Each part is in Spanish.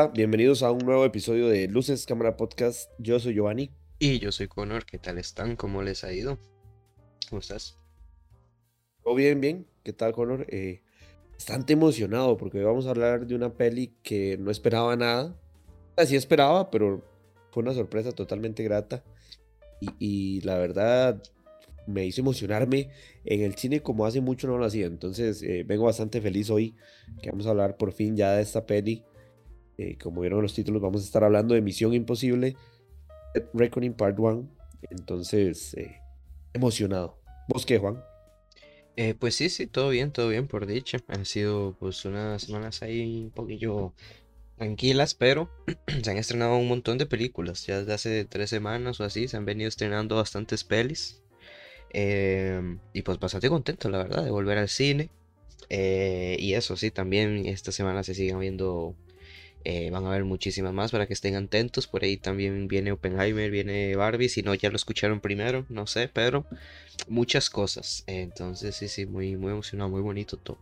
Hola, bienvenidos a un nuevo episodio de Luces Cámara Podcast. Yo soy Giovanni. Y yo soy Connor, ¿qué tal están? ¿Cómo les ha ido? ¿Cómo estás? Todo bien, bien. ¿Qué tal, Connor? Eh, bastante emocionado porque hoy vamos a hablar de una peli que no esperaba nada. Así esperaba, pero fue una sorpresa totalmente grata. Y, y, la verdad me hizo emocionarme en el cine como hace mucho no lo hacía. Entonces eh, vengo bastante feliz hoy que vamos a hablar por fin ya de esta peli eh, como vieron los títulos, vamos a estar hablando de Misión Imposible, Reckoning Part 1. Entonces, eh, emocionado. ¿Vos qué, Juan? Eh, pues sí, sí, todo bien, todo bien, por dicha. Han sido pues unas semanas ahí un poquillo tranquilas, pero se han estrenado un montón de películas. Ya desde hace tres semanas o así se han venido estrenando bastantes pelis. y pues bastante contento, la verdad, de volver al cine. y eso sí, también esta semana se siguen viendo eh, van a haber muchísimas más para que estén atentos. Por ahí también viene Oppenheimer, viene Barbie. Si no, ya lo escucharon primero, no sé, pero muchas cosas. entonces, sí, sí, muy, muy emocionado, muy bonito todo.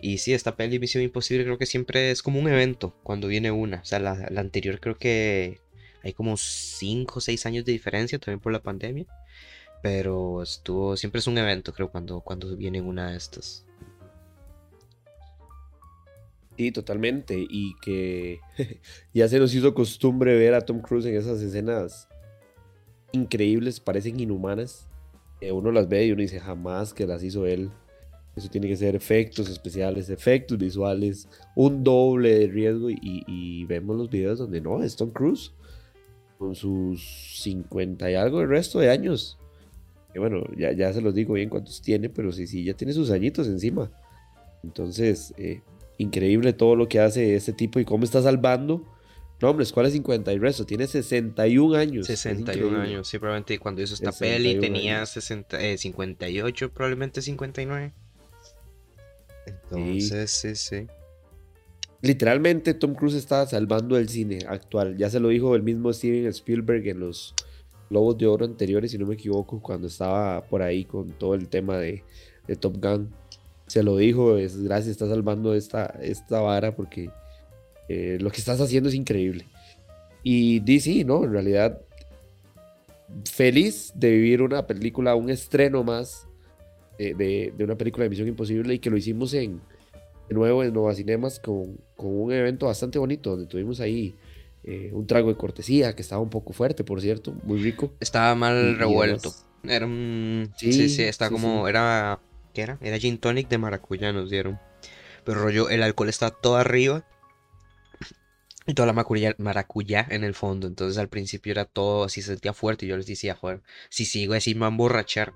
Y sí, esta peli Misión Imposible creo que siempre es como un evento cuando viene una. O sea, la, anterior creo que hay como 5 o 6 años de diferencia también por la pandemia. Pero estuvo, siempre es un evento, creo, cuando, cuando viene una de estas. Sí, totalmente. Y que ya se nos hizo costumbre ver a Tom Cruise en esas escenas increíbles, parecen inhumanas. uno las ve y uno dice jamás que las hizo él. Eso tiene que ser efectos especiales, efectos visuales, un doble de riesgo. Y, vemos los videos donde no, es Tom Cruise con sus 50 y algo el resto de años. Que bueno, ya, ya se los digo bien cuántos tiene, pero sí, sí, ya tiene sus añitos encima. Entonces, eh, increíble todo lo que hace este tipo y cómo está salvando. No, hombre, ¿cuál es 50 y resto? Tiene 61 años. 61 años, sí, probablemente cuando hizo esta peli tenía 60, 58, eh, probablemente 59. Entonces, sí. sí, Literalmente Tom Cruise está salvando el cine actual. Ya se lo dijo el mismo Steven Spielberg en los Lobos de Oro anteriores, si no me equivoco, cuando estaba por ahí con todo el tema de, de Top Gun se lo dijo, es gracias, está salvando esta, esta vara porque eh, lo que estás haciendo es increíble. Y DC, ¿no? En realidad, feliz de vivir una película, un estreno más de, una película de Misión Imposible y que lo hicimos en, de nuevo en Nova Cinemas con, un evento bastante bonito donde tuvimos ahí eh, un trago de cortesía que estaba un poco fuerte, por cierto, muy rico. Estaba mal revuelto. era un... Sí, sí, está como... Era era? Era gin tonic de maracuyá nos dieron. Pero rollo, el alcohol está todo arriba. Y toda la maracuyá, en el fondo. Entonces al principio era todo así, se sentía fuerte. Y yo les decía, joder, si sigo así me van a emborrachar.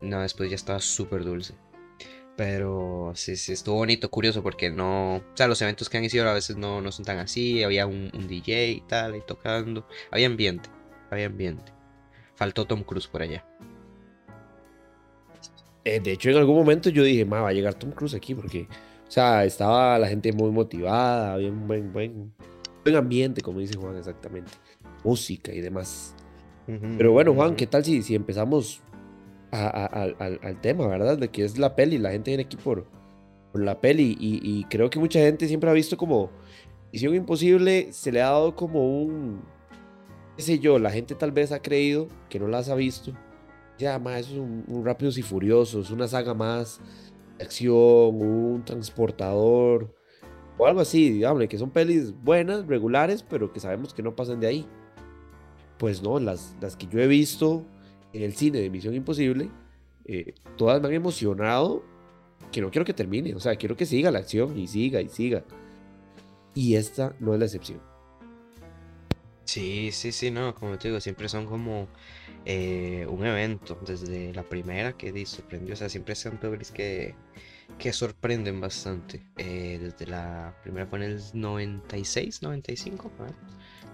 No, después ya estaba súper dulce. Pero sí, sí, estuvo bonito, curioso, porque no. O sea, los eventos que han sido a veces no, no son tan así. Había un, un DJ y tal, ahí tocando. Había ambiente, había ambiente. Faltó Tom Cruise por allá. Eh, de hecho, en algún momento yo dije, ma, va a llegar Tom Cruise aquí porque, o sea, estaba la gente muy motivada, había un buen, buen, buen ambiente, como dice Juan, exactamente. Música y demás. Pero bueno, Juan, ¿qué tal si, si empezamos al, tema, verdad? De que es la peli, la gente viene aquí por, por la peli y, y, creo que mucha gente siempre ha visto como Misión Imposible, se le ha dado como un, qué sé yo, la gente tal vez ha creído que no las ha visto ya, más es un, Rápidos y Furiosos, una saga más acción, un transportador o algo así, digamos, que son pelis buenas, regulares, pero que sabemos que no pasan de ahí. Pues no, las, las que yo he visto en el cine de Misión Imposible, eh, todas me han emocionado que no quiero que termine, o sea, quiero que siga la acción y siga y siga. Y esta no es la excepción. Sí, sí, sí, no, como te digo, siempre son como eh, un evento, desde la primera que sorprendió, o sea, siempre son pelis que, que sorprenden bastante. Eh, desde la primera fue en el 96, 95,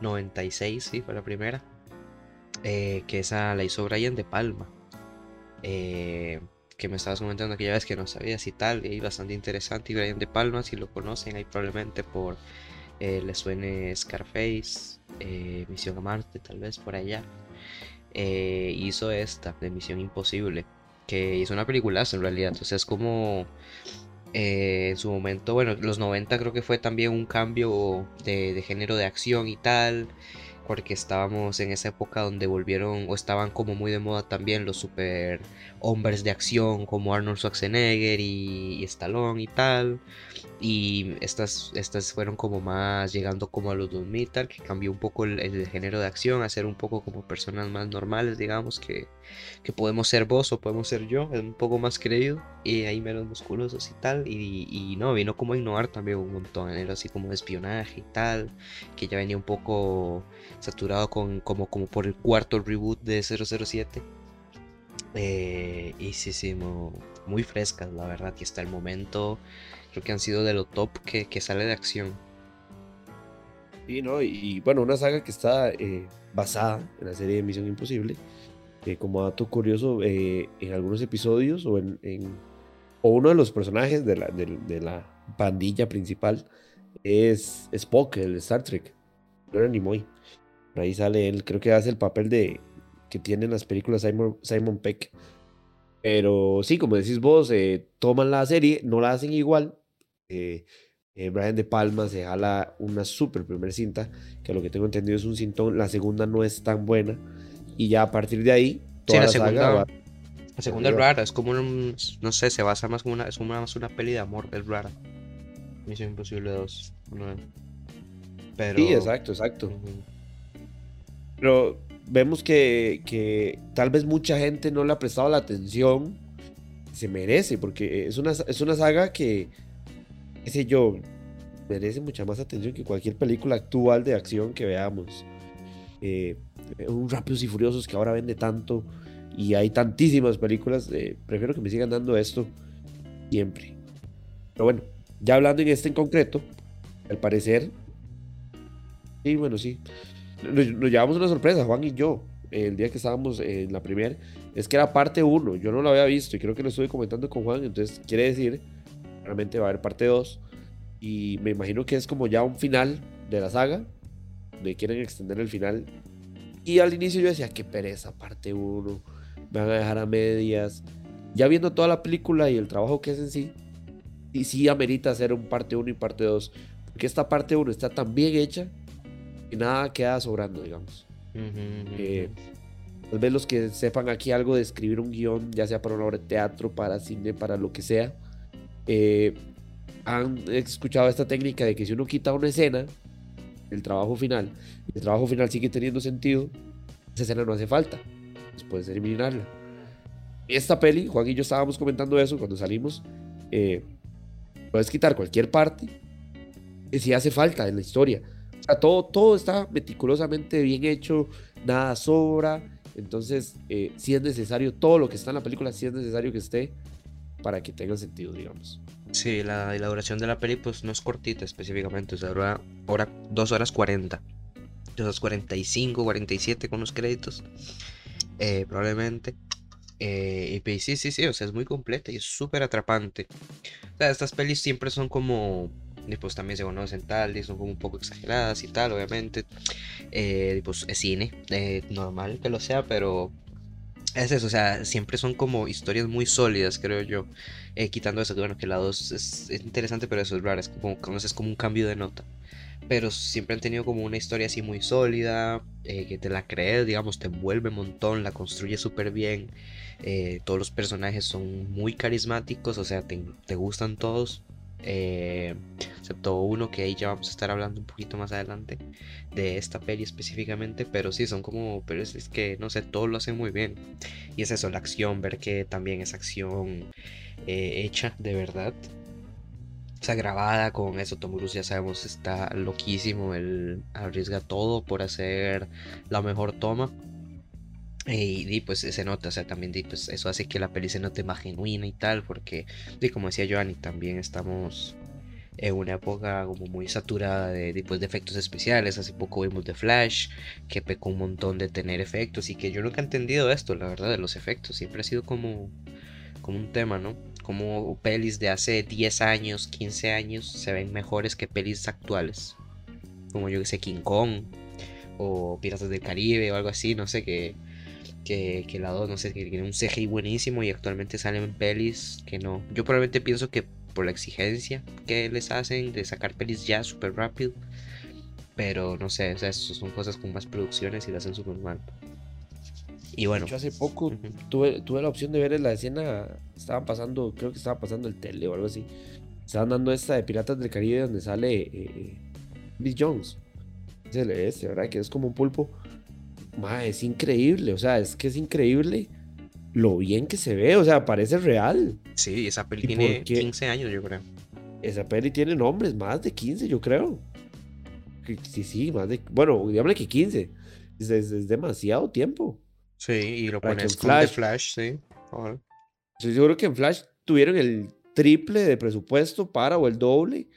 96, sí, fue la primera. Eh, que esa la hizo Brian De Palma. que me estabas comentando aquella vez que no sabías y tal, y bastante interesante. Y Brian De Palma, si lo conocen, ahí probablemente por le suene Scarface, Misión a Marte, tal vez por allá. Eh, hizo esta de Misión Imposible, que hizo una película en realidad. Entonces es como Eh, en su momento, bueno, los 90 creo que fue también un cambio de género de acción y tal porque estábamos en esa época donde volvieron o estaban como muy de moda también los super hombres de acción como Arnold Schwarzenegger y, Stallone y tal. Y estas, estas fueron como más llegando como a los 2000 tal, que cambió un poco el, género de acción a ser un poco como personas más normales, digamos, que, que podemos ser vos o podemos ser yo, es un poco más creído y ahí menos musculosos y tal. Y, y no, vino como a innovar también un montón, era así como de espionaje y tal, que ya venía un poco saturado con como, como por el cuarto reboot de 007. Eh, y sí, sí, muy, frescas, la verdad. Y hasta el momento creo que han sido de lo top que, sale de acción. Sí, ¿no? Y, bueno, una saga que está eh, basada en la serie de Misión Imposible. Que como dato curioso, eh, en algunos episodios o en, o uno de los personajes de la, de, la pandilla principal es Spock, el Star Trek. No era ni muy. ahí sale él, creo que hace el papel de, que tienen las películas Simon, Simon Peck. Pero sí, como decís vos, eh, toman la serie, no la hacen igual. Eh, eh, Brian De Palma se jala una super primer cinta, que a lo que tengo entendido es un cintón. La segunda no es tan buena. Y ya a partir de ahí, toda la, segunda, La segunda es rara, es como un, no sé, se basa más como una, es más una peli de amor, es rara. Misión Imposible 2. Pero... Sí, exacto, exacto. Pero vemos que, tal vez mucha gente no le ha prestado la atención se merece, porque es una, es una saga que, qué sé yo, merece mucha más atención que cualquier película actual de acción que veamos. Eh, un Rápidos y Furiosos que ahora vende tanto y hay tantísimas películas, eh, prefiero que me sigan dando esto siempre. Pero bueno, ya hablando en este en concreto, al parecer, sí, bueno, sí, nos, llevamos una sorpresa, Juan y yo, el día que estábamos en la primera, es que era parte 1, yo no lo había visto y creo que lo estuve comentando con Juan, entonces quiere decir, realmente va a haber parte 2 y me imagino que es como ya un final de la saga, donde quieren extender el final. Y al inicio yo decía, qué pereza, parte 1, me van a dejar a medias. Ya viendo toda la película y el trabajo que es en sí, y sí amerita hacer un parte 1 y parte 2, porque esta parte 1 está tan bien hecha y nada queda sobrando, digamos. Eh, tal vez los que sepan aquí algo de escribir un guion, ya sea para una obra de teatro, para cine, para lo que sea, eh, han escuchado esta técnica de que si uno quita una escena, el trabajo final, el trabajo final sigue teniendo sentido, esa escena no hace falta, pues puedes eliminarla. Esta peli, Juan y yo estábamos comentando eso cuando salimos, eh, puedes quitar cualquier parte si hace falta en la historia todo, todo está meticulosamente bien hecho, nada sobra. Entonces, eh, si es necesario, todo lo que está en la película, si es necesario que esté para que tenga sentido, digamos. Sí, la, la duración de la peli pues no es cortita específicamente, o sea, dura hora, 2 horas 40. 2 horas 45, 47 con los créditos, eh, probablemente. Eh, y sí, sí, sí, o sea, es muy completa y es súper atrapante. O sea, estas pelis siempre son como pues también se conocen tal, y son como un poco exageradas y tal, obviamente. Eh, pues es cine, eh, normal que lo sea, pero es eso, o sea, siempre son como historias muy sólidas, creo yo. Eh, quitando eso, bueno, que la 2 es, interesante, pero eso es raro, es como, es como un cambio de nota. Pero siempre han tenido como una historia así muy sólida, que te la crees, digamos, te envuelve un montón, la construye súper bien. todos los personajes son muy carismáticos, o sea, te, te gustan todos. Eh, excepto uno que ahí ya vamos a estar hablando un poquito más adelante de esta peli específicamente, pero sí, son como, pero es, que, no sé, todo lo hacen muy bien. Y es eso, la acción, ver que también es acción eh, hecha de verdad. Sea, grabada con eso, Tom Cruise ya sabemos está loquísimo, él arriesga todo por hacer la mejor toma. Y, pues se nota, o sea, también pues eso hace que la peli se note más genuina y tal, porque como decía Joanny, también estamos en una época como muy saturada de, pues, de efectos especiales. Hace poco vimos The Flash, que pecó un montón de tener efectos y que yo nunca he entendido esto, la verdad, de los efectos. Siempre ha sido como, como un tema, ¿no? Como pelis de hace 10 años, 15 años se ven mejores que pelis actuales. Como yo que sé, King Kong o Piratas del Caribe o algo así, no sé, que que, que la 2, no sé, que tiene un CGI buenísimo y actualmente salen pelis que no. Yo probablemente pienso que por la exigencia que les hacen de sacar pelis ya súper rápido. Pero no sé, o sea, son cosas con más producciones y lo hacen súper mal. Y bueno. Yo hace poco tuve, tuve la opción de ver en la escena, estaban pasando, creo que estaba pasando el tele o algo así. Estaban dando esta de Piratas del Caribe donde sale eh, Bill Jones. Es, ¿verdad? Que es como un pulpo. es increíble, o sea, es que es increíble lo bien que se ve, o sea, parece real. Sí, esa peli tiene 15 años, yo creo. Esa peli tiene nombres, más de 15, yo creo. Sí, sí, más de. Bueno, dígame que 15. Es, demasiado tiempo. Sí, y lo pones con Flash, Flash, sí. Estoy seguro que en Flash tuvieron el triple de presupuesto para o el doble.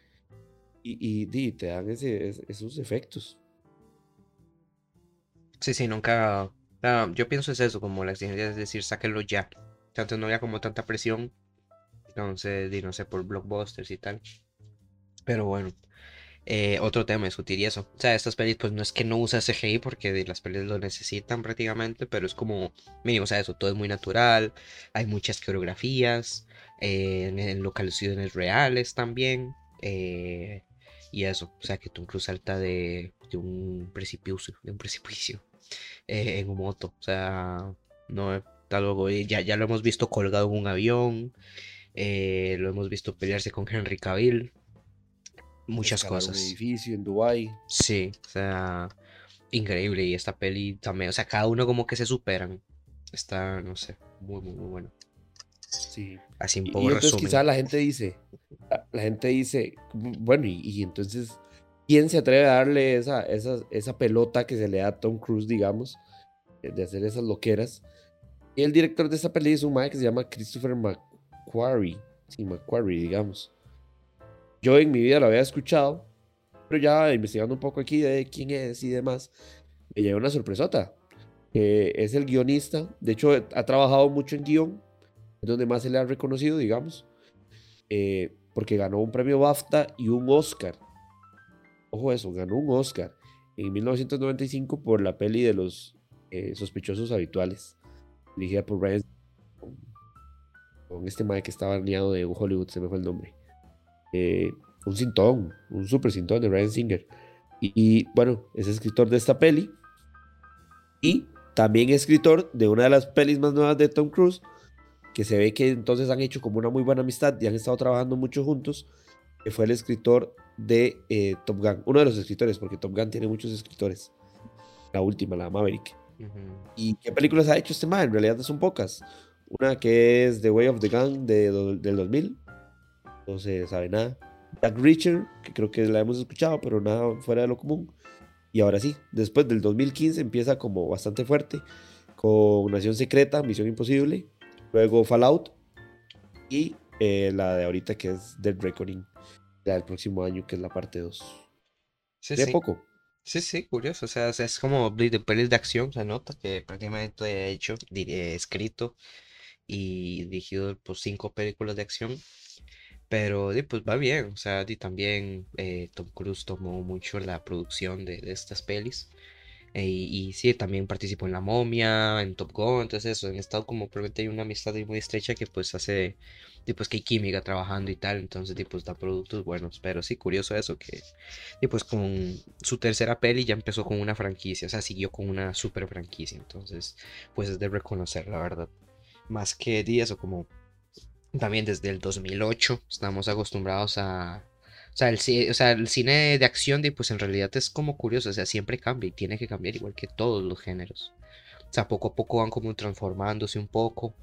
Y, y, te dan esos efectos. Sí, sí, nunca yo pienso es eso, como la exigencia es decir, sáquenlo ya. Antes no había como tanta presión. Entonces, no sé, por blockbusters y tal. Pero bueno. Eh, otro tema, discutir y eso. O sea, estas pelis, pues no es que no usa CGI porque las pelis lo necesitan prácticamente, pero es como mínimo, o sea, eso todo es muy natural. Hay muchas coreografías, eh, en, localizaciones reales también. Eh, y eso, o sea, que Tom Cruise salta de, un precipicio, de un precipicio en un moto. O sea, no está luego, ya, ya lo hemos visto colgado en un avión. Lo hemos visto pelearse con Henry Cavill. Muchas cosas. Un edificio en Dubai. Sí, o sea, increíble. Y esta peli también, o sea, cada uno como que se superan. Está, no sé, muy, muy, muy bueno. Sí. Así un poco y, entonces quizá la gente dice, la, gente dice, bueno, y, y, entonces ¿Quién se atreve a darle esa, esa, esa pelota que se le da a Tom Cruise, digamos, eh, de hacer esas loqueras? Y el director de esa película es un man que se llama Christopher McQuarrie. Sí, McQuarrie, digamos. Yo en mi vida lo había escuchado, pero ya investigando un poco aquí de quién es y demás, me llegó una sorpresota. es el guionista, de hecho ha trabajado mucho en guion, es donde más se le ha reconocido, digamos, eh, porque ganó un premio BAFTA y un Oscar ojo eso, ganó un Oscar en 1995 por la peli de los eh, sospechosos habituales, dirigida por Ryan con, este Mike que estaba alineado de Hollywood, se me fue el nombre. Eh, un cintón, un super cintón de Ryan Singer. Y, bueno, es escritor de esta peli. Y también escritor de una de las pelis más nuevas de Tom Cruise, que se ve que entonces han hecho como una muy buena amistad y han estado trabajando mucho juntos, que fue el escritor de eh, Top Gun. Uno de los escritores, porque Top Gun tiene muchos escritores. La última, la Maverick. ¿Y qué películas ha hecho este man? En realidad son pocas. Una que es The Way of the Gun de, del 2000. No se sabe nada. Jack Reacher, que creo que la hemos escuchado, pero nada fuera de lo común. Y ahora sí, después del 2015 empieza como bastante fuerte con Nación Secreta, Misión Imposible, luego Fallout y eh, la de ahorita que es Dead Reckoning la del próximo año, que es la parte 2. Sí, de sí. poco. Sí, sí, curioso. O sea, es como de pelis de acción, se nota que prácticamente he hecho, escrito y dirigido por cinco películas de acción. Pero pues va bien, o sea, y también eh, Tom Cruise tomó mucho la producción de, estas pelis. Eh, y, sí, también participó en La Momia, en Top Gun, entonces eso, han estado como probablemente hay una amistad muy estrecha que pues hace pues que hay química trabajando y tal, entonces pues da productos buenos, pero sí, curioso eso, que pues con su tercera peli ya empezó con una franquicia, o sea, siguió con una super franquicia, entonces pues es de reconocer, la verdad, más que días o como también desde el 2008 estamos acostumbrados a... O sea, el, o sea, el cine de acción, pues en realidad es como curioso, o sea, siempre cambia y tiene que cambiar igual que todos los géneros. O sea, poco a poco van como transformándose un poco.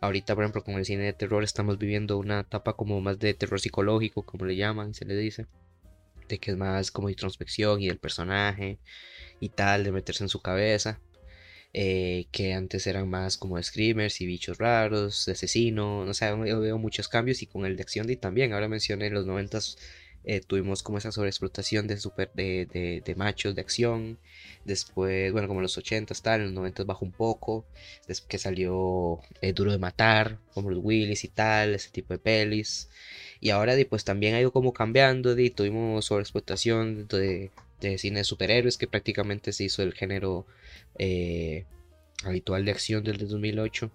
Ahorita, por ejemplo, con el cine de terror estamos viviendo una etapa como más de terror psicológico, como le llaman, se le dice. De que es más como introspección y del personaje y tal, de meterse en su cabeza. Eh, que antes eran más como screamers y bichos raros, de asesinos, o sea, yo veo muchos cambios y con el de acción y también, ahora mencioné los noventas eh, tuvimos como esa sobreexplotación de, super, de, de, machos de acción. Después, bueno, como en los 80s, tal, en los 90 bajó un poco. Después que salió eh, Duro de Matar, como los Willis y tal, ese tipo de pelis. Y ahora pues también ha ido como cambiando. Y tuvimos sobreexplotación de, de cine de superhéroes, que prácticamente se hizo el género eh, habitual de acción desde 2008.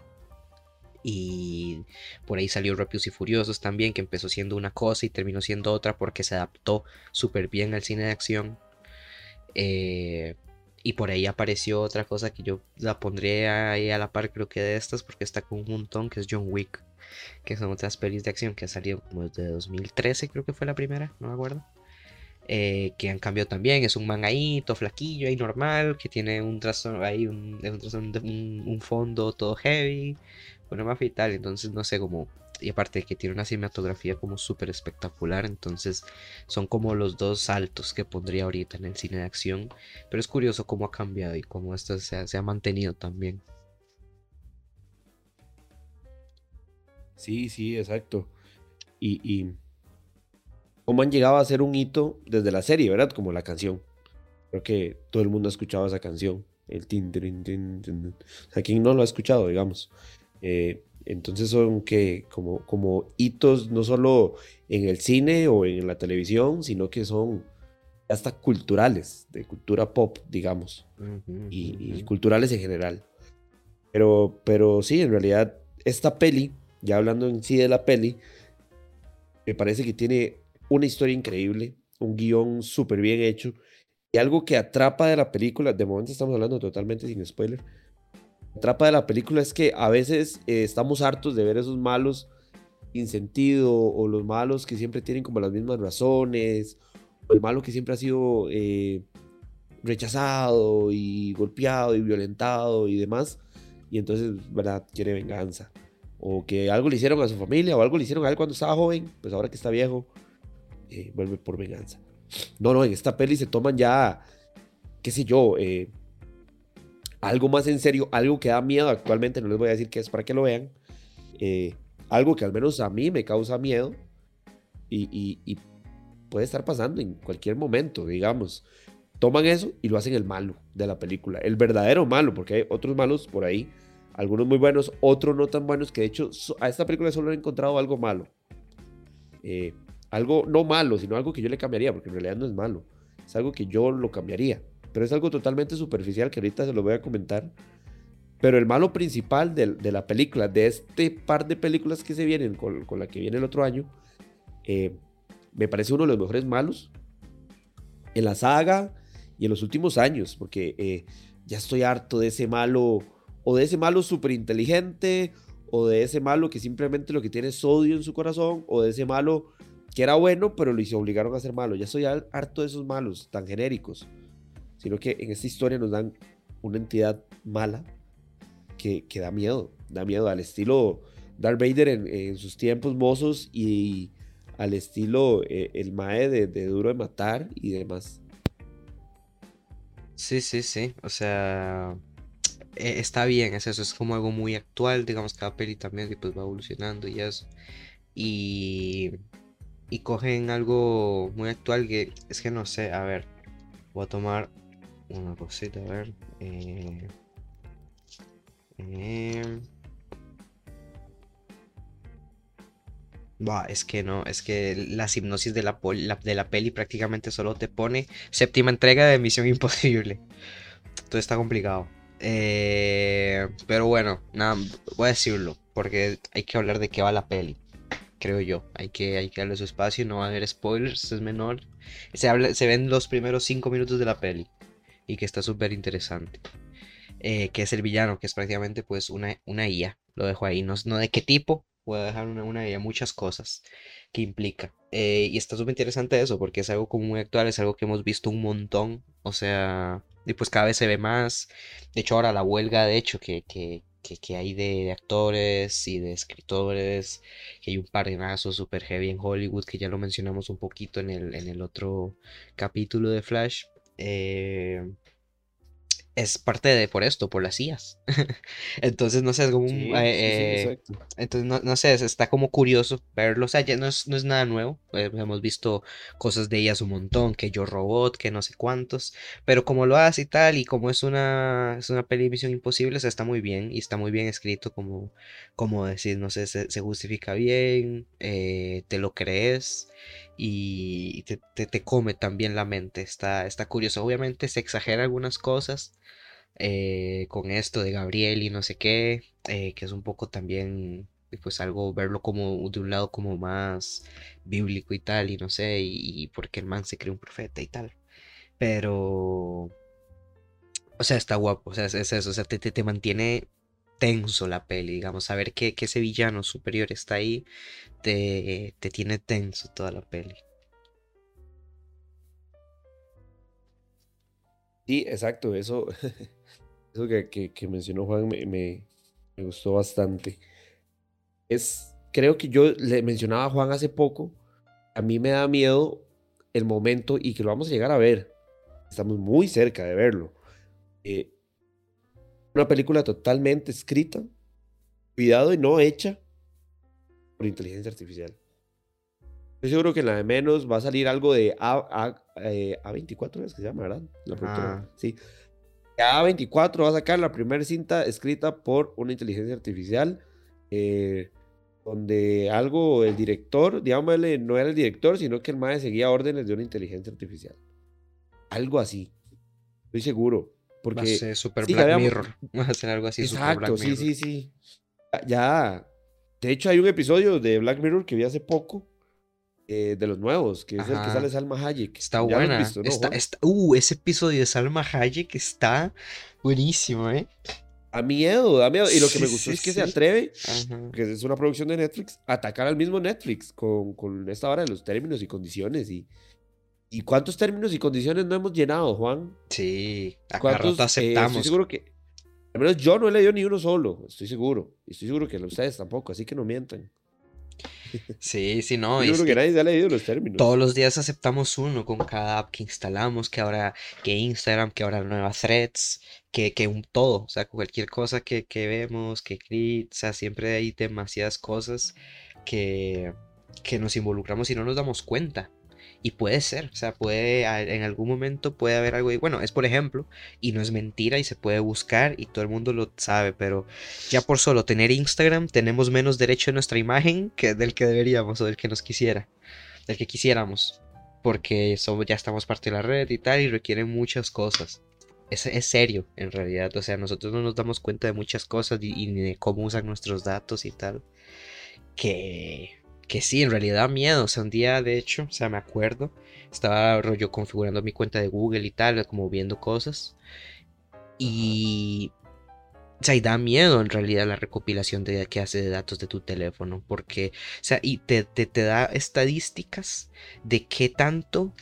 Y por ahí salió Rápidos y Furiosos también, que empezó siendo una cosa y terminó siendo otra porque se adaptó súper bien al cine de acción. Eh, y por ahí apareció otra cosa que yo la pondría ahí a la par, creo que de estas, porque está con un montón, que es John Wick, que son otras pelis de acción que han salido como desde 2013, creo que fue la primera, no me acuerdo. Eh, que han cambiado también, es un man ahí, todo flaquillo, ahí normal, que tiene un trastorno, ahí un, un, un fondo todo heavy, una mafia y tal, entonces no sé, cómo y aparte que tiene una cinematografía como súper espectacular, entonces son como los dos saltos que pondría ahorita en el cine de acción, pero es curioso cómo ha cambiado y cómo esto se ha, mantenido también. Sí, sí, exacto. Y, y cómo han llegado a ser un hito desde la serie, ¿verdad? Como la canción. Creo que todo el mundo ha escuchado esa canción. El tin, tin, tin, O sea, ¿quién no lo ha escuchado, digamos? Eh, entonces son que como, como hitos no solo en el cine o en la televisión, sino que son hasta culturales, de cultura pop, digamos, y, culturales en general. Pero, pero sí, en realidad, esta peli, ya hablando en sí de la peli, me parece que tiene una historia increíble, un guion súper bien hecho, y algo que atrapa de la película, de momento estamos hablando totalmente sin spoiler, atrapa de la película es que a veces eh, estamos hartos de ver esos malos sin sentido o los malos que siempre tienen como las mismas razones, o el malo que siempre ha sido eh, rechazado y golpeado y violentado y demás, y entonces, ¿verdad? Quiere venganza. O que algo le hicieron a su familia o algo le hicieron a él cuando estaba joven, pues ahora que está viejo, eh, vuelve por venganza. No, no, en esta peli se toman ya, qué sé yo, eh, algo más en serio, algo que da miedo actualmente, no les voy a decir qué es para que lo vean, eh, algo que al menos a mí me causa miedo y, puede estar pasando en cualquier momento, digamos. Toman eso y lo hacen el malo de la película, el verdadero malo, porque hay otros malos por ahí, algunos muy buenos, otros no tan buenos, que de hecho a esta película solo he encontrado algo malo. Eh, algo no malo, sino algo que yo le cambiaría, porque en realidad no es malo, es algo que yo lo cambiaría pero es algo totalmente superficial que ahorita se lo voy a comentar. Pero el malo principal de, la película, de este par de películas que se vienen con, la que viene el otro año, eh, me parece uno de los mejores malos en la saga y en los últimos años, porque eh, ya estoy harto de ese malo, o de ese malo súper inteligente, o de ese malo que simplemente lo que tiene es odio en su corazón, o de ese malo que era bueno, pero lo obligaron a ser malo. Ya estoy harto de esos malos tan genéricos sino que en esta historia nos dan una entidad mala que, que da miedo, da miedo al estilo Darth Vader en, sus tiempos mozos y al estilo eh, el Mae de, Duro de Matar y demás. Sí, sí, sí, o sea, e, está bien, es eso, es como algo muy actual, digamos, cada peli también pues va evolucionando y eso. Y, y cogen algo muy actual que es que no sé, a ver, voy a tomar una cosita, a ver. Eh, eh, es que no, es que la hipnosis de la, de la peli prácticamente solo te pone séptima entrega de Misión Imposible. Entonces está complicado. Eh, pero bueno, nada, voy a decirlo, porque hay que hablar de qué va la peli, creo yo. Hay que, hay que darle su espacio, no va a haber spoilers, es menor. Se, habla, se ven los primeros cinco minutos de la peli y que está súper interesante. Eh, que es el villano, que es prácticamente pues una, una IA. Lo dejo ahí, no, no de qué tipo, voy a dejar una, IA, muchas cosas que implica. Eh, y está súper interesante eso, porque es algo como muy actual, es algo que hemos visto un montón, o sea, y pues cada vez se ve más. De hecho, ahora la huelga, de hecho, que, que, hay de, actores y de escritores, que hay un par de nazos super heavy en Hollywood, que ya lo mencionamos un poquito en el, en el otro capítulo de Flash. Eh, es parte de por esto, por las IAS. entonces, no sé, es como un, eh, eh, entonces, no, sé, está como curioso verlo. O sea, ya no es, no es nada nuevo. Eh, hemos visto cosas de ellas un montón, que yo robot, que no sé cuántos. Pero como lo hace y tal, y como es una, es una peli Misión Imposible, o sea, está muy bien. Y está muy bien escrito, como, como decir, no sé, se, justifica bien, te lo crees y te, te, come también la mente. Está, está curioso. Obviamente se exagera algunas cosas eh, con esto de Gabriel y no sé qué, eh, que es un poco también, pues algo, verlo como de un lado como más bíblico y tal, y no sé, y, porque el man se cree un profeta y tal. Pero, o sea, está guapo, o sea, es, eso, o sea, te, te, mantiene tenso la peli, digamos, saber que, que ese villano superior está ahí, te, te tiene tenso toda la peli. Sí, exacto, eso, eso que, mencionó Juan me, gustó bastante. Es, creo que yo le mencionaba a Juan hace poco, a mí me da miedo el momento y que lo vamos a llegar a ver. Estamos muy cerca de verlo. Eh, una película totalmente escrita, cuidado y no hecha por inteligencia artificial. Estoy seguro que en la de menos va a salir algo de A, A, eh, A24, es que se llama, ¿verdad? La ah. Sí. A24 va a sacar la primera cinta escrita por una inteligencia artificial. Eh, donde algo, el director, digámosle, no era el director, sino que el MAE seguía órdenes de una inteligencia artificial. Algo así. Estoy seguro. Porque. Va a ser Super Black Mirror. Va a ser algo así. Exacto, sí, sí, sí. Ya. De hecho, hay un episodio de Black Mirror que vi hace poco eh, de los nuevos, que es el que sale Salma Hayek. Está buena. uh, ese episodio de Salma Hayek está buenísimo, ¿eh? A miedo, da miedo. Y lo que me gustó es que se atreve, que es una producción de Netflix, a atacar al mismo Netflix con, con esta hora de los términos y condiciones. Y, ¿Y cuántos términos y condiciones no hemos llenado, Juan? Sí, ¿Cuántos, aceptamos. estoy seguro que, al menos yo no he leído ni uno solo, estoy seguro. Y estoy seguro que ustedes tampoco, así que no mientan. Sí, sí, no. Yo creo que, nadie se ha leído los términos. Todos los días aceptamos uno con cada app que instalamos, que ahora, que Instagram, que ahora nuevas threads, que, que un todo, o sea, cualquier cosa que, que vemos, que clic, o sea, siempre hay demasiadas cosas que, que nos involucramos y no nos damos cuenta. Y puede ser, o sea, puede, en algún momento puede haber algo, y bueno, es por ejemplo, y no es mentira y se puede buscar y todo el mundo lo sabe, pero ya por solo tener Instagram tenemos menos derecho a nuestra imagen que del que deberíamos o del que nos quisiera, del que quisiéramos, porque somos, ya estamos parte de la red y tal y requieren muchas cosas. Es, es serio, en realidad, o sea, nosotros no nos damos cuenta de muchas cosas y, y de cómo usan nuestros datos y tal, que que sí, en realidad da miedo. O sea, un día, de hecho, o sea, me acuerdo, estaba rollo configurando mi cuenta de Google y tal, como viendo cosas. Y. O sea, y da miedo en realidad la recopilación de, que hace de datos de tu teléfono. Porque, o sea, y te, te, te da estadísticas de qué tanto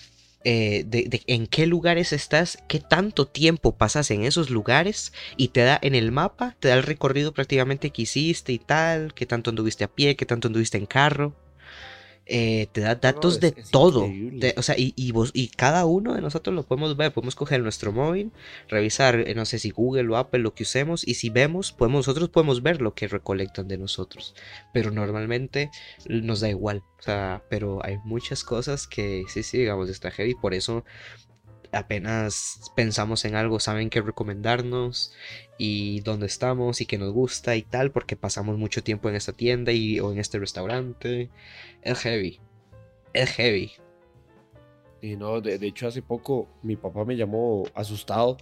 eh, de, en qué lugares estás, qué tanto tiempo pasas en esos lugares y te da en el mapa, te da el recorrido prácticamente que hiciste y tal, qué tanto anduviste a pie, qué tanto anduviste en carro. Eh, te da datos de todo. o sea, y, vos, y cada uno de nosotros lo podemos ver. Podemos coger nuestro móvil, revisar, eh, no sé si Google o Apple, lo que usemos. Y si vemos, podemos, nosotros podemos ver lo que recolectan de nosotros. Pero normalmente nos da igual. O sea, pero hay muchas cosas que sí, sí, digamos, está heavy. Por eso apenas pensamos en algo, saben qué recomendarnos y dónde estamos y qué nos gusta y tal, porque pasamos mucho tiempo en esta tienda y, o en este restaurante. Es heavy. Es heavy. Y no, de, hecho hace poco mi papá me llamó asustado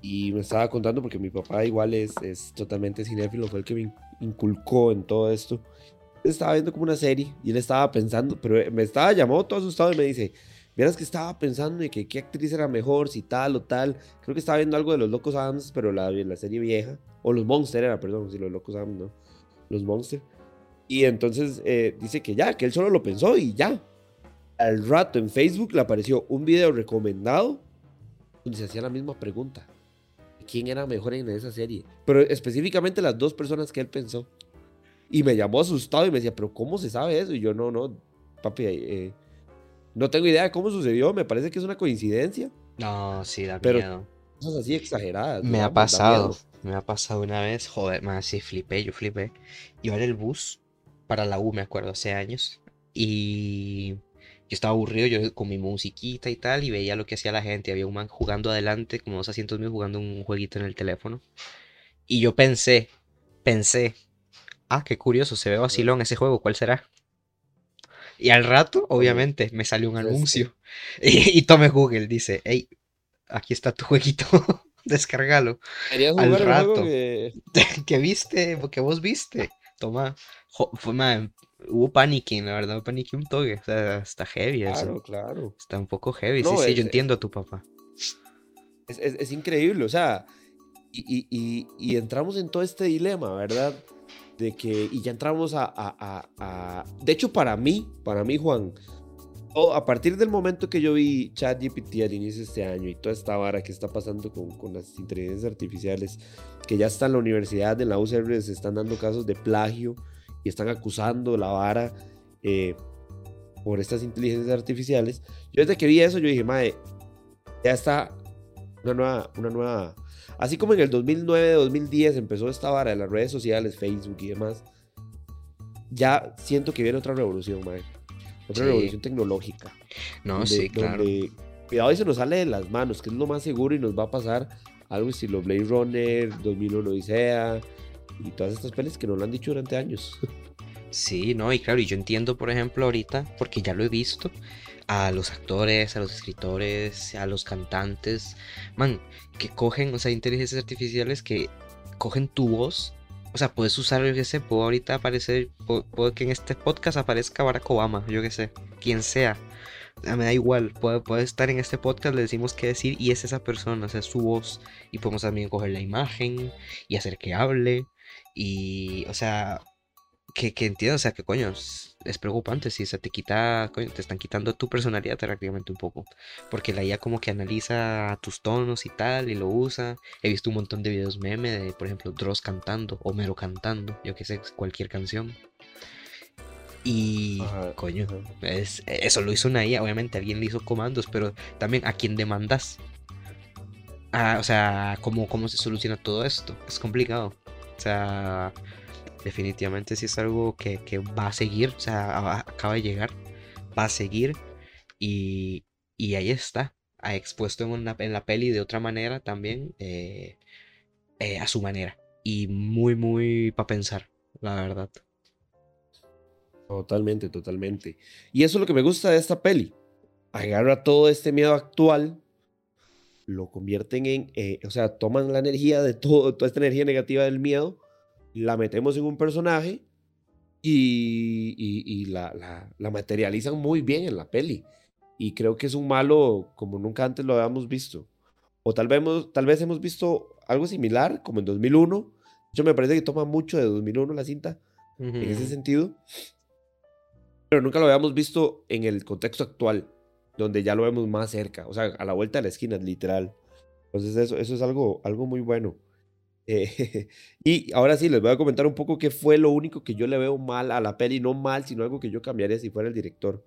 y me estaba contando porque mi papá igual es, es totalmente cinéfilo, fue el que me inculcó en todo esto. estaba viendo como una serie y él estaba pensando, pero me estaba llamando todo asustado y me dice, Vieras que estaba pensando de que qué actriz era mejor, si tal o tal. Creo que estaba viendo algo de los Locos Adams, pero la, la serie vieja. O los Monster era, perdón, si los Locos Adams no. Los Monster. Y entonces eh, dice que ya, que él solo lo pensó y ya. Al rato en Facebook le apareció un video recomendado donde se hacía la misma pregunta. ¿Quién era mejor en esa serie? Pero específicamente las dos personas que él pensó. Y me llamó asustado y me decía, pero ¿cómo se sabe eso? Y yo, no, no, papi, eh, no tengo idea de cómo sucedió, me parece que es una coincidencia. No, sí, da pero miedo. Cosas así exageradas. Me ha pasado, me ha pasado una vez, joder, más sí, flipé, yo flipé. Iba en el bus para la U, me acuerdo, hace años. Y yo estaba aburrido, yo con mi musiquita y tal, y veía lo que hacía la gente. Había un man jugando adelante, como dos asientos míos, jugando un jueguito en el teléfono. Y yo pensé, pensé, ah, qué curioso, se ve vacilón ese juego, ¿cuál será? Y al rato, obviamente, me salió un anuncio. Y, y tome Google, dice, hey, aquí está tu jueguito. Descargalo. Querías Al rato. que- que viste, que vos viste. Toma. Jo- fue, man, hubo panicking, la verdad, paniqué un toque. O sea, está heavy eso. Claro, claro. Está un poco heavy. Sí, No, sí, es- yo es- entiendo a tu papá. Es, es- es increíble, o sea, y, y- y- y entramos en todo este dilema, ¿verdad? De que, y ya entramos a, a- a- De hecho, para mí, para mí, Juan, o a partir del momento que yo vi ChatGPT al inicio de este año y toda esta vara que está pasando con, con las inteligencias artificiales, que ya está en la universidad, en la UCR, se están dando casos de plagio y están acusando la vara eh, por estas inteligencias artificiales. Yo desde que vi eso, yo dije, madre, ya está nueva, una nueva. Así como en el 2009, 2010 empezó esta vara de las redes sociales, Facebook y demás, ya siento que viene otra revolución, mae. Otra Sí. revolución tecnológica. No, donde- sí, claro. donde, cuidado y se nos sale de las manos, que es lo más seguro y nos va a pasar algo estilo Blade Runner, 2001 Odisea y todas estas pelis que nos lo han dicho durante años. Sí, no, y claro, y yo entiendo, por ejemplo, ahorita, porque ya lo he visto, a los actores, a los escritores, a los cantantes, man, que cogen, o sea, inteligencias artificiales que cogen tu voz, o sea, puedes usar, yo qué sé, puedo ahorita aparecer, pu- puedo, que en este podcast aparezca Barack Obama, yo qué sé, quien sea. O sea, me da igual, puede, puede estar en este podcast, le decimos qué decir y es esa persona, o sea, es su voz. Y podemos también coger la imagen y hacer que hable. Y, o sea, que, que entiendo, o sea, que coño, es, preocupante si se te quita, coño, te están quitando tu personalidad prácticamente un poco. Porque la IA como que analiza tus tonos y tal, y lo usa. He visto un montón de videos meme de, por ejemplo, Dross cantando, Homero cantando, yo que sé, cualquier canción. Y, Ajá, coño, ajá. es, eso lo hizo una IA, obviamente alguien le hizo comandos, pero también a quién demandas. Ah, o sea, ¿cómo, ¿cómo se soluciona todo esto? Es complicado. O sea, definitivamente sí es algo que, va a seguir, o sea, acaba de llegar, va a seguir y, ahí está, ha expuesto en, una- la peli de otra manera también, eh, eh, a su manera. Y muy, muy para pensar, la verdad. Totalmente, totalmente. Y eso es lo que me gusta de esta peli. Agarra todo este miedo actual, lo convierten en, eh, o sea, toman la energía de todo, toda esta energía negativa del miedo, la metemos en un personaje y, y- y la, la- la materializan muy bien en la peli. Y creo que es un malo como nunca antes lo habíamos visto. O tal vez, hemos- tal vez hemos visto algo similar, como en 2001. Yo me parece que toma mucho de 2001 la cinta en ese sentido. Pero nunca lo habíamos visto en el contexto actual, donde ya lo vemos más cerca, o sea, a la vuelta de la esquina, literal. Entonces eso, eso es algo, algo muy bueno. Eh, y ahora sí, les voy a comentar un poco qué fue lo único que yo le veo mal a la peli, no mal, sino algo que yo cambiaría si fuera el director.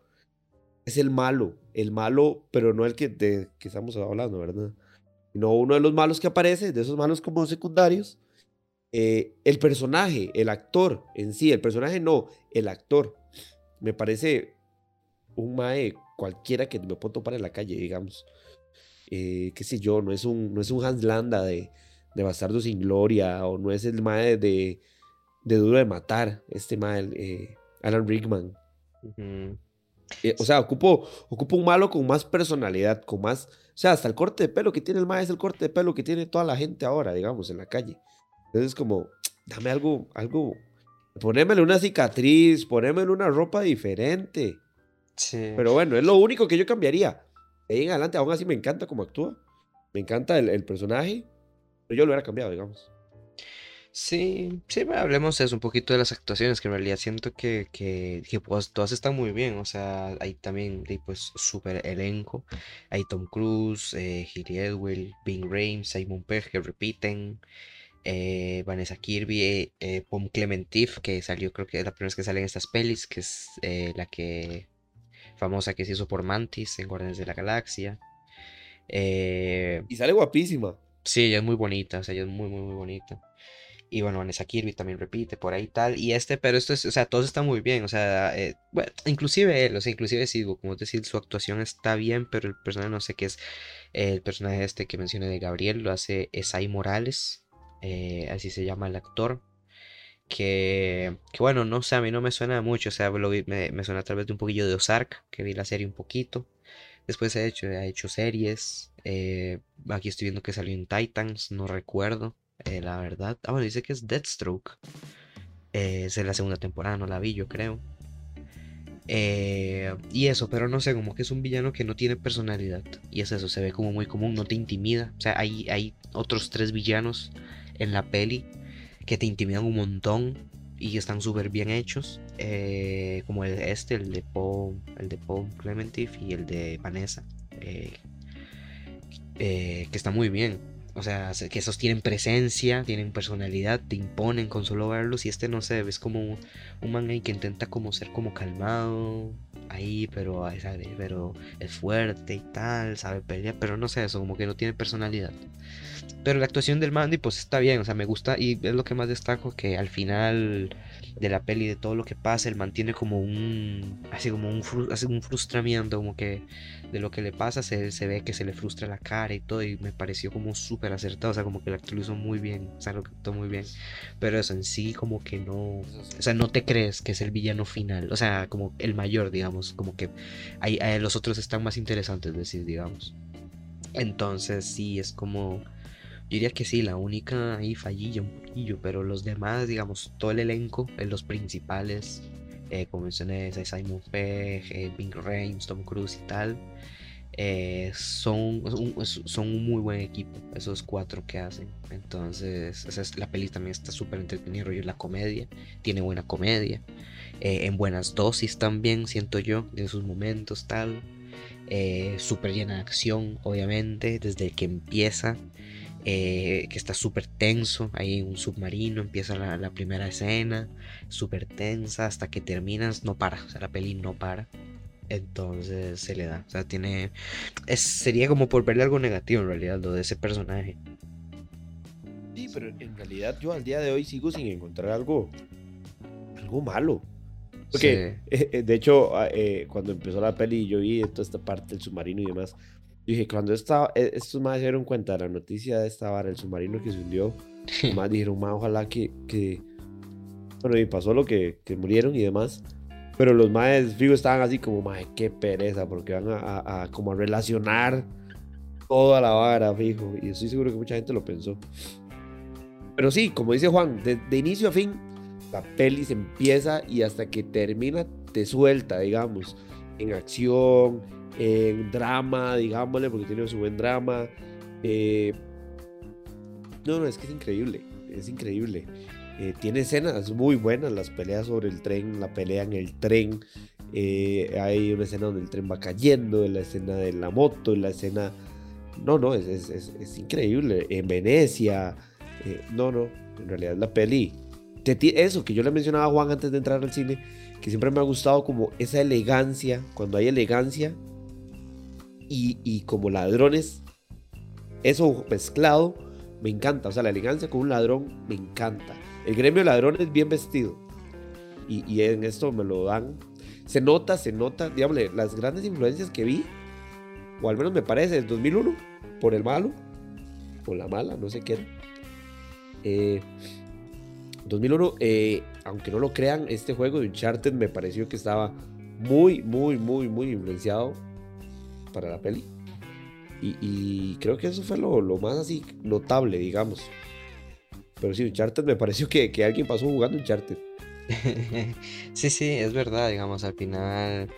Es el malo, el malo, pero no el que, de, que estamos hablando, ¿verdad? Sino uno de los malos que aparece, de esos malos como secundarios, eh, el personaje, el actor en sí, el personaje no, el actor. Me parece un mae cualquiera que me puedo topar en la calle, digamos. Eh, qué sé yo, no es un, no es un Hans Landa de, de Bastardo sin Gloria, o no es el mae de, de Duro de Matar, este mae, eh, Alan Rickman. Eh, o sea, ocupo, ocupo un malo con más personalidad, con más... O sea, hasta el corte de pelo que tiene el mae es el corte de pelo que tiene toda la gente ahora, digamos, en la calle. Entonces, como, dame algo, algo... Ponémele una cicatriz, ponémele una ropa diferente. Sí. Pero bueno, es lo único que yo cambiaría. De ahí en adelante, aún así me encanta cómo actúa. Me encanta el, el personaje. Pero yo lo hubiera cambiado, digamos. Sí, sí, bueno, hablemos eso, un poquito de las actuaciones, que en realidad siento que, que, que, pues, todas están muy bien, o sea, hay también, hay, pues, súper elenco, hay Tom Cruise, eh, Giri Edwell, Bing Rames, Simon Pegg, que repiten, eh, Vanessa Kirby, eh, eh, Pom Clementif, que salió, creo que es la primera vez que sale en estas pelis, que es eh, la que, famosa que se hizo por Mantis en Guardianes de la Galaxia, eh, Y sale guapísima. Sí, ella es muy bonita, o sea, ella es muy, muy, muy bonita. Y bueno, Vanessa Kirby también repite por ahí tal. Y este, pero esto es, o sea, todo está muy bien, o sea, eh, bueno, inclusive él, o sea, inclusive sí, como decir, su actuación está bien, pero el personaje no sé qué es, el personaje este que mencioné de Gabriel, lo hace Esai Morales, eh, así se llama el actor. Que, que bueno, no sé, a mí no me suena mucho, o sea, me, me suena a través de un poquillo de Ozark, que vi la serie un poquito. Después ha hecho, ha hecho series. eh, aquí estoy viendo que salió en Titans, no recuerdo, eh, la verdad. Ah, bueno, dice que es Deathstroke. Eh, es la segunda temporada, no la vi, yo creo. Y eso, pero no sé, como que es un villano que no tiene personalidad. Y es eso, se ve como muy común, no te intimida. O sea, hay, hay otros tres villanos en la peli que te intimidan un montón y están súper bien hechos. eh, como el, este, el de Paul, el de Paul Clementif y el de Vanessa. eh, eh, que está muy bien. O sea, se- que esos tienen presencia, tienen personalidad, te imponen con solo verlos. Y este no sé, ves como un, un man ahí que intenta como ser como calmado ahí, pero, pero es fuerte y tal, sabe pelear, pero no sé, eso como que no tiene personalidad. Pero la actuación del Mandy pues está bien, o sea, me gusta y es lo que más destaco que al final de la peli de todo lo que pasa, él mantiene como un así como un, así un frustramiento, como que de lo que le pasa se, se ve que se le frustra la cara y todo y me pareció como súper acertado, o sea, como que el actor lo hizo muy bien, o sea, lo actuó muy bien, pero eso en sí como que no, o sea, no te crees que es el villano final, o sea, como el mayor, digamos, como que hay, hay- los otros están más interesantes, decir, digamos. Entonces, sí, es como. Yo diría que sí, la única ahí fallilla un poquillo, pero los demás, digamos, todo el elenco, eh, los principales, eh, como mencioné, Simon Pegg, eh, Bing Rames, Tom Cruise y tal, eh, son, son un muy buen equipo, esos cuatro que hacen. Entonces, la peli también está súper entretenida, rollo la comedia, tiene buena comedia, eh, en buenas dosis también, siento yo, en sus momentos tal. Súper llena de acción, obviamente, desde el que empieza, eh, que está súper tenso, en un submarino, empieza la, la primera escena, súper tensa, hasta que terminas, no para, o sea, la peli no para. Entonces se le da, o sea, tiene... Es, sería como por verle algo negativo en realidad, lo de ese personaje. Sí, pero en realidad yo al día de hoy sigo sin encontrar algo, algo malo. Porque, eh, eh, de hecho, ah, eh, cuando empezó la peli, yo vi toda esta parte del submarino y demás. Dije, cuando estaba, eh, estos más se dieron cuenta de la noticia de esta vara, el submarino que se hundió, más dijeron, "Ma, ojalá que, que. Bueno, y pasó lo que, que murieron y demás. Pero los más fijo estaban así como, madre, qué pereza, porque van a, a- a como a relacionar toda la vara, fijo. Y estoy seguro que mucha gente lo pensó. Pero sí, como dice Juan, de, de inicio a fin, la peli se empieza y hasta que termina te suelta, digamos, en acción, en drama, digámosle, porque tiene su buen drama. eh, no, no, es que es increíble, es increíble. Eh, tiene escenas muy buenas, las peleas sobre el tren, la pelea en el tren. eh, hay una escena donde el tren va cayendo, la escena de la moto, la escena... No, no, es, es, es- increíble. En Venecia, eh, no, no, en realidad la peli... eso que yo le mencionaba a Juan antes de entrar al cine, que siempre me ha gustado como esa elegancia, cuando hay elegancia y, como ladrones, eso mezclado, me encanta. O sea, la elegancia con un ladrón me encanta. El gremio de ladrones bien vestido. Y, en esto me lo dan. Se nota, se nota, digámosle, las grandes influencias que vi, o al menos me parece, el 2001, por el malo, o la mala, no sé qué era. Eh, 2001, eh, aunque no lo crean, este juego de Uncharted me pareció que estaba muy, muy, muy, muy influenciado para la peli. Y, creo que eso fue lo, lo más así notable, digamos. Pero sí, Uncharted me pareció que, alguien pasó jugando Uncharted. Sí, sí, es verdad, digamos, al final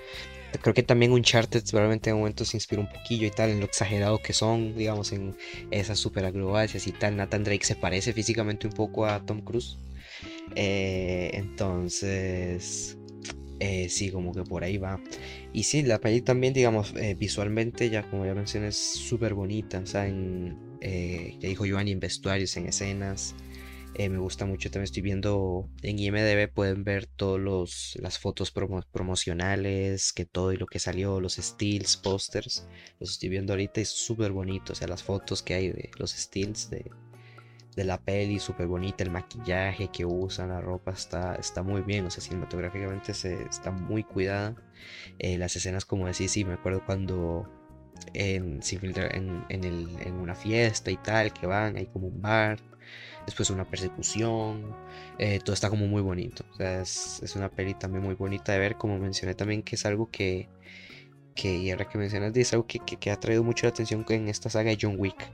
creo que también Uncharted probablemente en momentos se inspira un poquillo y tal en lo exagerado que son, digamos, en esas super y tal. Nathan Drake se parece físicamente un poco a Tom Cruise. Eh, entonces, eh, sí, como que por ahí va. Y sí, la peli también, digamos, eh, visualmente, ya como ya mencioné, es súper bonita. O sea, en, eh, ya dijo Giovanni, en vestuarios, en escenas. Eh, me gusta mucho, también estoy viendo en IMDB, pueden ver todas las fotos promo- promocionales, que todo y lo que salió, los stills, pósters, los estoy viendo ahorita y es súper bonito, o sea, las fotos que hay de los stills de, de la peli, súper bonita, el maquillaje que usan, la ropa está, está muy bien, o sea, cinematográficamente se, está muy cuidada. Eh, las escenas, como decís, sí, me acuerdo cuando en, en, en el- en una fiesta y tal, que van, hay como un bar después una persecución, eh, todo está como muy bonito. O sea, es, es una peli también muy bonita de ver, como mencioné también que es algo que que y ahora que mencionas es algo que, que, ha traído mucho la atención en esta saga de John Wick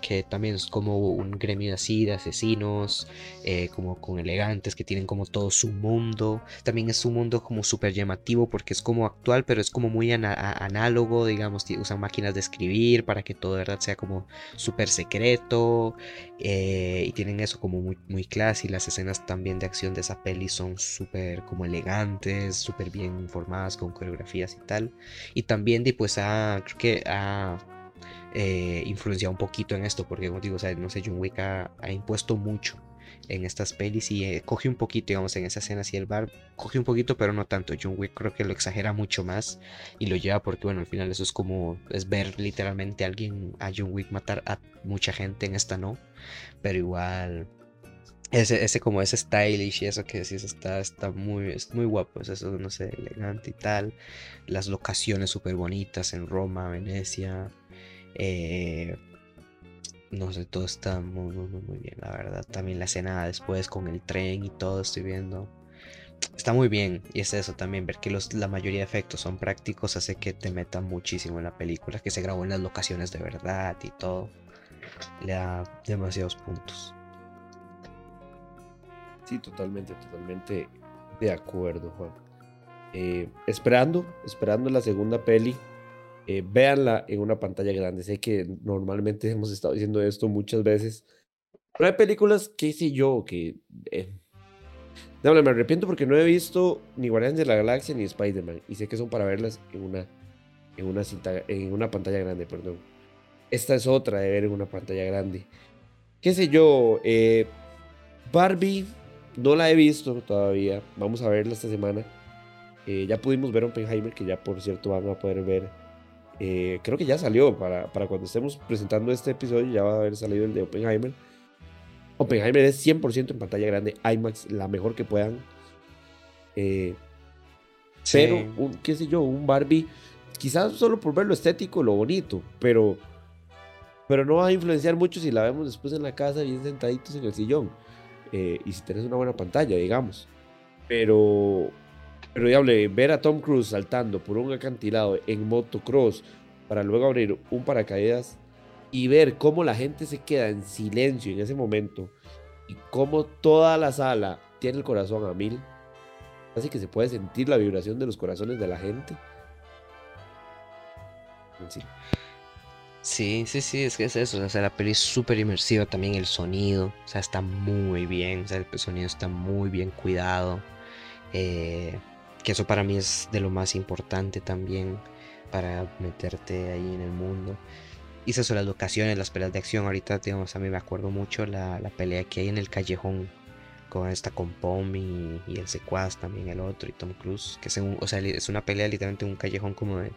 que también es como un gremio así de asesinos, eh, como con elegantes, que tienen como todo su mundo. También es un mundo como súper llamativo porque es como actual, pero es como muy análogo, digamos, usan máquinas de escribir para que todo de verdad sea como súper secreto. Eh, y tienen eso como muy, muy clase. Y las escenas también de acción de esa peli son súper como elegantes, súper bien formadas con coreografías y tal. Y también, pues, creo que ha eh, influenciado un poquito en esto, porque como digo, no sé, John Wick ha, impuesto mucho en estas pelis y eh, coge un poquito, digamos, en esa escena así el bar, coge un poquito, pero no tanto. John Wick creo que lo exagera mucho más y lo lleva porque, bueno, al final eso es como, es ver literalmente a alguien, a John Wick matar a mucha gente, en esta no, pero igual... Ese, ese como ese stylish y eso que decís está, está muy, es muy guapo, es eso, no sé, elegante y tal. Las locaciones súper bonitas en Roma, Venecia, eh, no sé, todo está muy, muy, muy bien, la verdad. También la escena después con el tren y todo, estoy viendo. Está muy bien, y es eso también, ver que los, la mayoría de efectos son prácticos hace que te meta muchísimo en la película, que se grabó en las locaciones de verdad y todo. Le da demasiados puntos. Sí, totalmente, totalmente de acuerdo, Juan. Eh, esperando, esperando la segunda peli eh, véanla en una pantalla grande. Sé que normalmente hemos estado diciendo esto muchas veces. Pero hay películas que sé yo que... Eh, me arrepiento porque no he visto ni Guardianes de la Galaxia ni Spider-Man. Y sé que son para verlas en una, en una, cinta, en una pantalla grande. Perdón. Esta es otra de ver en una pantalla grande. ¿Qué sé yo? Eh, Barbie no la he visto todavía. Vamos a verla esta semana. Eh, ya pudimos ver Oppenheimer, que ya por cierto van a poder ver eh, creo que ya salió, para, para, cuando estemos presentando este episodio ya va a haber salido el de Oppenheimer. Oppenheimer es 100% en pantalla grande, IMAX, la mejor que puedan. Eh, pero, un, qué sé yo, un Barbie, quizás solo por ver lo estético, lo bonito, pero, pero no va a influenciar mucho si la vemos después en la casa, bien sentaditos en el sillón. Eh, y si tenés una buena pantalla, digamos. Pero, pero diable, ver a Tom Cruise saltando por un acantilado en motocross para luego abrir un paracaídas y ver cómo la gente se queda en silencio en ese momento y cómo toda la sala tiene el corazón a mil, así que se puede sentir la vibración de los corazones de la gente. Sí. Sí, sí, es que es eso. O sea, la peli es súper inmersiva también, el sonido. O sea, está muy bien. O sea, el sonido está muy bien cuidado. Eh, que eso para mí es de lo más importante también para meterte ahí en el mundo. Y esas son las locaciones, las peleas de acción. Ahorita, digamos, a mí me acuerdo mucho la, la pelea que hay en el callejón con esta con Pom y, el secuaz también el otro y Tom Cruise. Que es, o sea, es una pelea literalmente en un callejón como de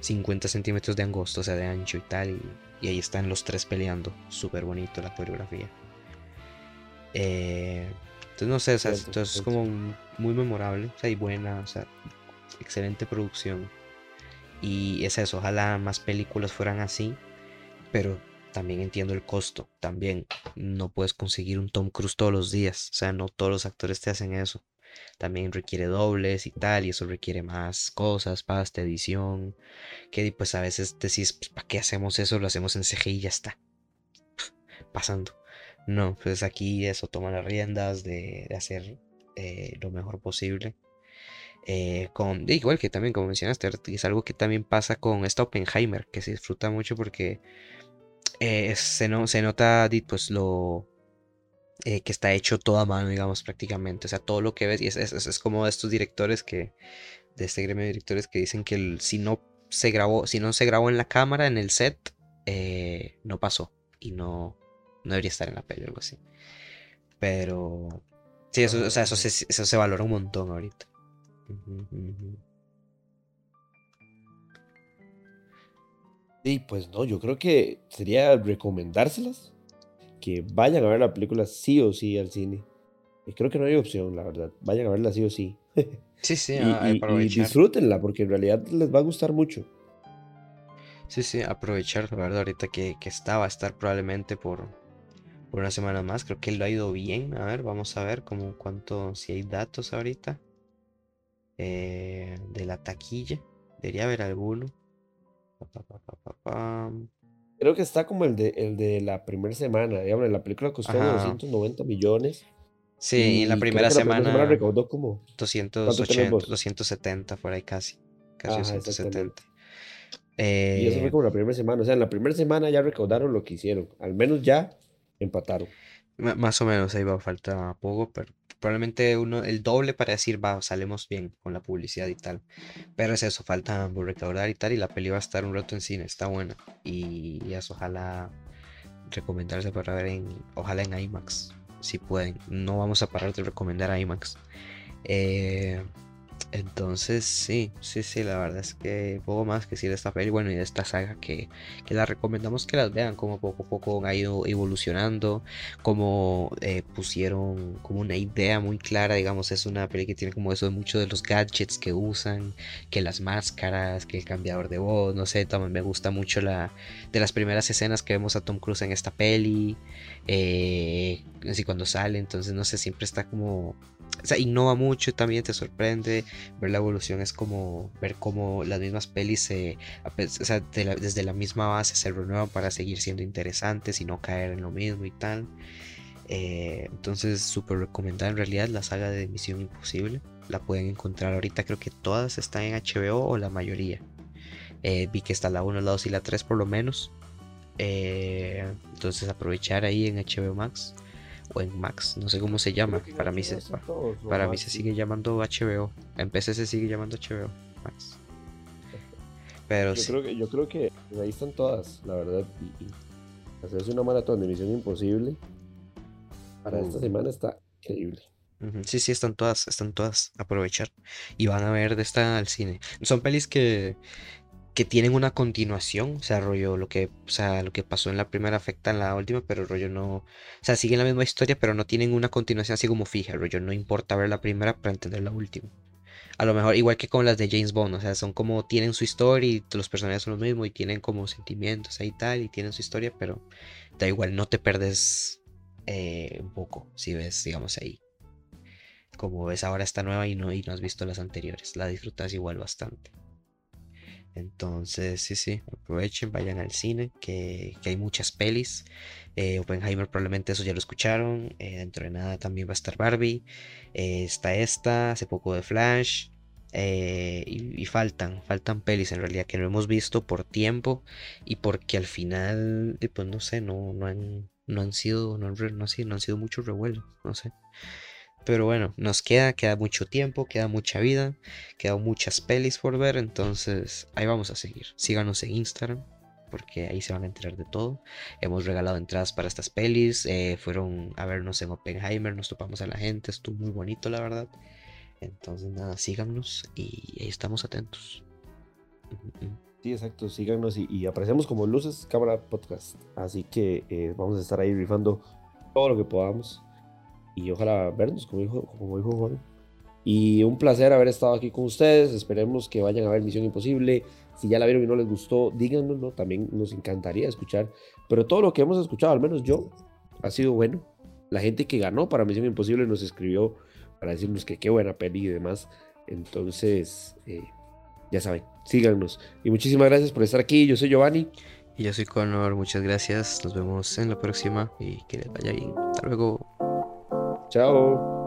50 centímetros de angosto, o sea, de ancho y tal. Y, y ahí están los tres peleando. Súper bonito la coreografía. Eh, entonces, no sé, o sea, entonces es como muy memorable, o sea, y buena, o sea, excelente producción. Y es eso, ojalá más películas fueran así, pero también entiendo el costo. También no puedes conseguir un Tom Cruise todos los días, o sea, no todos los actores te hacen eso. También requiere dobles y tal, y eso requiere más cosas, pasta, edición. Que pues a veces decís, pues, ¿para qué hacemos eso? Lo hacemos en CGI y ya está. Pasando. No, pues aquí eso toma las riendas de, hacer eh, lo mejor posible. Eh, con, igual que también, como mencionaste, es algo que también pasa con esta Oppenheimer, que se disfruta mucho porque eh, se, no, se nota pues lo que está hecho todo a mano, digamos, prácticamente. O sea, todo lo que ves, y es, es, como estos directores que, de este gremio de directores que dicen que si no se grabó, si no se grabó en la cámara, en el set, no pasó. Y no, no debería estar en la peli o algo así. Pero. Sí, eso, o sea, eso, se, eso se valora un montón ahorita. Y pues no, yo creo que sería recomendárselas. Que vayan a ver la película sí o sí al cine. Y creo que no hay opción, la verdad. Vayan a verla sí o sí. Sí, sí, y, y, disfrútenla porque en realidad les va a gustar mucho. Sí, sí, aprovechar, la verdad, ahorita que, que está, va a estar probablemente por, por una semana más. Creo que lo ha ido bien. A ver, vamos a ver como cuánto, si hay datos ahorita eh, de la taquilla. Debería haber alguno. Creo que está como el de, el de la primera semana. Digamos, la película costó 290 millones. Sí, en la primera semana, recaudó como 280, 270, por ahí casi. Casi 270. y eso fue eh, como la primera semana. O sea, en la primera semana ya recaudaron lo que hicieron. Al menos ya empataron. Más o menos, ahí va, falta poco, pero probablemente uno, el doble para decir, va, salimos bien con la publicidad y tal. Pero es eso, falta recaudar y tal, y la peli va a estar un rato en cine, está buena. Y, eso, ojalá recomendarse para ver en, ojalá en IMAX, si pueden. No vamos a parar de recomendar IMAX. Eh, entonces, sí, sí, sí, la verdad es que poco más que decir de esta peli, bueno, y de esta saga que, que la recomendamos que las vean, como poco a poco ha ido evolucionando, como eh, pusieron como una idea muy clara, digamos, es una peli que tiene como eso de muchos de los gadgets que usan, que las máscaras, que el cambiador de voz, no sé, también me gusta mucho la de las primeras escenas que vemos a Tom Cruise en esta peli, eh, así cuando sale, entonces no sé, siempre está como o sea, innova mucho, también te sorprende. Ver la evolución es como ver cómo las mismas pelis se, o sea, desde la misma base se renuevan para seguir siendo interesantes y no caer en lo mismo y tal. Eh, entonces, súper recomendada en realidad la saga de Misión Imposible. La pueden encontrar ahorita, creo que todas están en HBO o la mayoría. Eh, vi que está la 1, la 2 y la 3 por lo menos. Eh, entonces aprovechar ahí en HBO Max o en Max, no sé cómo se llama. Para mí se, para mí se sigue llamando HBO. En PC se sigue llamando HBO Max. Pero yo creo que yo creo que ahí están todas, la verdad. Y, hacerse una maratón de Misión Imposible para esta semana está increíble. Sí, sí, están todas, están todas. Aprovechar. Y van a ver de esta al cine. Son pelis que, que tienen una continuación, o sea, rollo, lo que, o sea, lo que pasó en la primera afecta en la última, pero rollo no, o sea, siguen la misma historia, pero no tienen una continuación así como fija, rollo, no importa ver la primera para entender la última. A lo mejor, igual que con las de James Bond, o sea, son como, tienen su historia y los personajes son los mismos y tienen como sentimientos ahí tal, y tienen su historia, pero da igual, no te perdes eh, un poco si ves, digamos, ahí. Como ves ahora esta nueva y no, y no has visto las anteriores, la disfrutas igual bastante. Entonces, sí, sí, aprovechen, vayan al cine, que, hay muchas pelis. Eh, Oppenheimer probablemente eso ya lo escucharon. Eh, dentro de nada también va a estar Barbie. Eh, está esta, hace poco de Flash. Y, faltan, faltan pelis en realidad que no hemos visto por tiempo y porque al final, pues no sé, no, no, han, no han sido, no, no, no han sido muchos revuelos, no sé. Pero bueno, nos queda, queda mucho tiempo, queda mucha vida, quedan muchas pelis por ver, entonces ahí vamos a seguir. Síganos en Instagram, porque ahí se van a enterar de todo. Hemos regalado entradas para estas pelis, eh, fueron a vernos en Oppenheimer, nos topamos a la gente, estuvo muy bonito la verdad. Entonces nada, síganos y ahí estamos atentos. Sí, exacto, síganos y, aparecemos como Luces Cámara Podcast. Así que eh, vamos a estar ahí rifando todo lo que podamos y ojalá vernos, como dijo, como dijo Juan. Y un placer haber estado aquí con ustedes. Esperemos que vayan a ver Misión Imposible. Si ya la vieron y no les gustó, díganoslo. También nos encantaría escuchar. Pero todo lo que hemos escuchado, al menos yo, ha sido bueno. La gente que ganó para Misión Imposible nos escribió para decirnos que qué buena peli y demás. Entonces, eh, ya saben, síganos. Y muchísimas gracias por estar aquí. Yo soy Giovanni. Y yo soy Conor. Muchas gracias. Nos vemos en la próxima y que les vaya bien. Hasta luego. 加油！